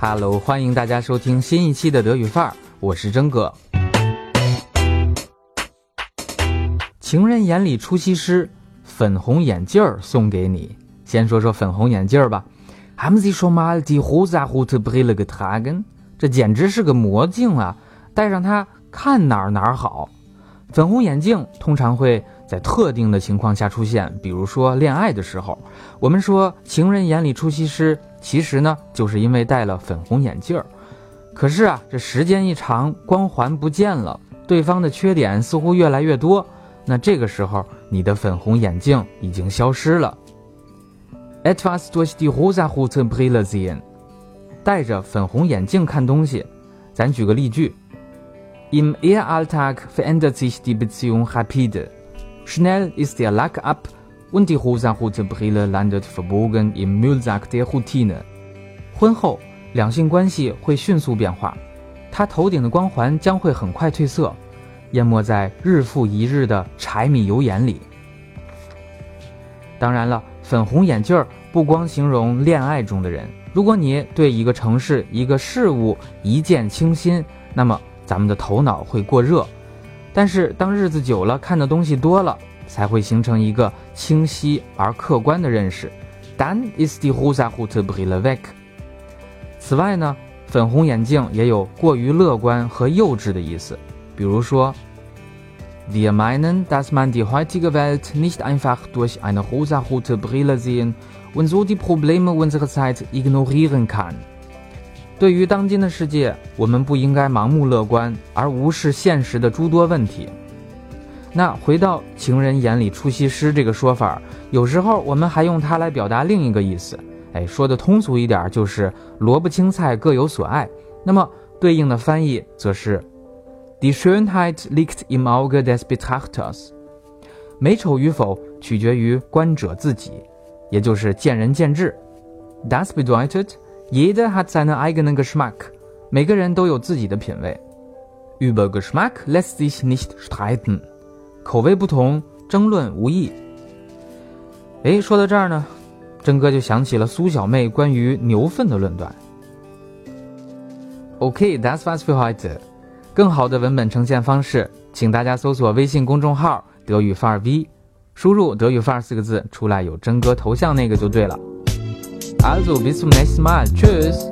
Hello，欢迎大家收听新一期的德语范儿，我是真哥。情人眼里出西施，粉红眼镜儿送给你。先说说粉红眼镜儿吧。Haben Sie schon mal die rosa-rote Brille getragen？这简直是个魔镜啊！戴上它看哪儿哪儿好。粉红眼镜通常会在特定的情况下出现，比如说恋爱的时候。我们说情人眼里出西施，其实呢就是因为戴了粉红眼镜儿。可是啊，这时间一长，光环不见了，对方的缺点似乎越来越多。那这个时候，你的粉红眼镜已经消失了。Etwas durch die rosa-rote Brille sehen，戴着粉红眼镜看东西。咱举个例句：Im Ehealltag verändert sich die Beziehung rapide. Schnell ist der Lack ab und die rosa-rote Brille landet verbogen im Müllsack der Routine。婚后，两性关系会迅速变化，他头顶的光环将会很快褪色。淹没在日复一日的柴米油盐里。当然了，粉红眼镜儿不光形容恋爱中的人。如果你对一个城市、一个事物一见倾心，那么咱们的头脑会过热。但是当日子久了，看的东西多了，才会形成一个清晰而客观的认识。Dan ist die rosa-rote Brille weg。此外呢，粉红眼镜也有过于乐观和幼稚的意思。比如说，Wir meinen, dass man die heutige Welt nicht einfach durch eine rosa-rote Brille sehen und so die Probleme unserer Zeit ignorieren kann。对于当今的世界，我们不应该盲目乐观而无视现实的诸多问题。那回到“情人眼里出西施”这个说法，有时候我们还用它来表达另一个意思。哎，说的通俗一点，就是萝卜青菜各有所爱。那么对应的翻译则是。Die Schönheit liegt im Auge des Betrachters。美丑与否取决于观者自己，也就是见仁见智。Das bedeutet, jeder hat seinen eigenen Geschmack。每个人都有自己的品味。Über Geschmack lässt sich nicht streiten。口味不同，争论无益。哎，说到这儿呢，真哥就想起了苏小妹关于牛粪的论断。Okay, das war's für heute。更好的文本呈现方式，请大家搜索微信公众号“德语范儿 V”，输入“德语范儿”四个字，出来有真哥头像那个就对了。Also bis zum nächsten Mal. Tschüss.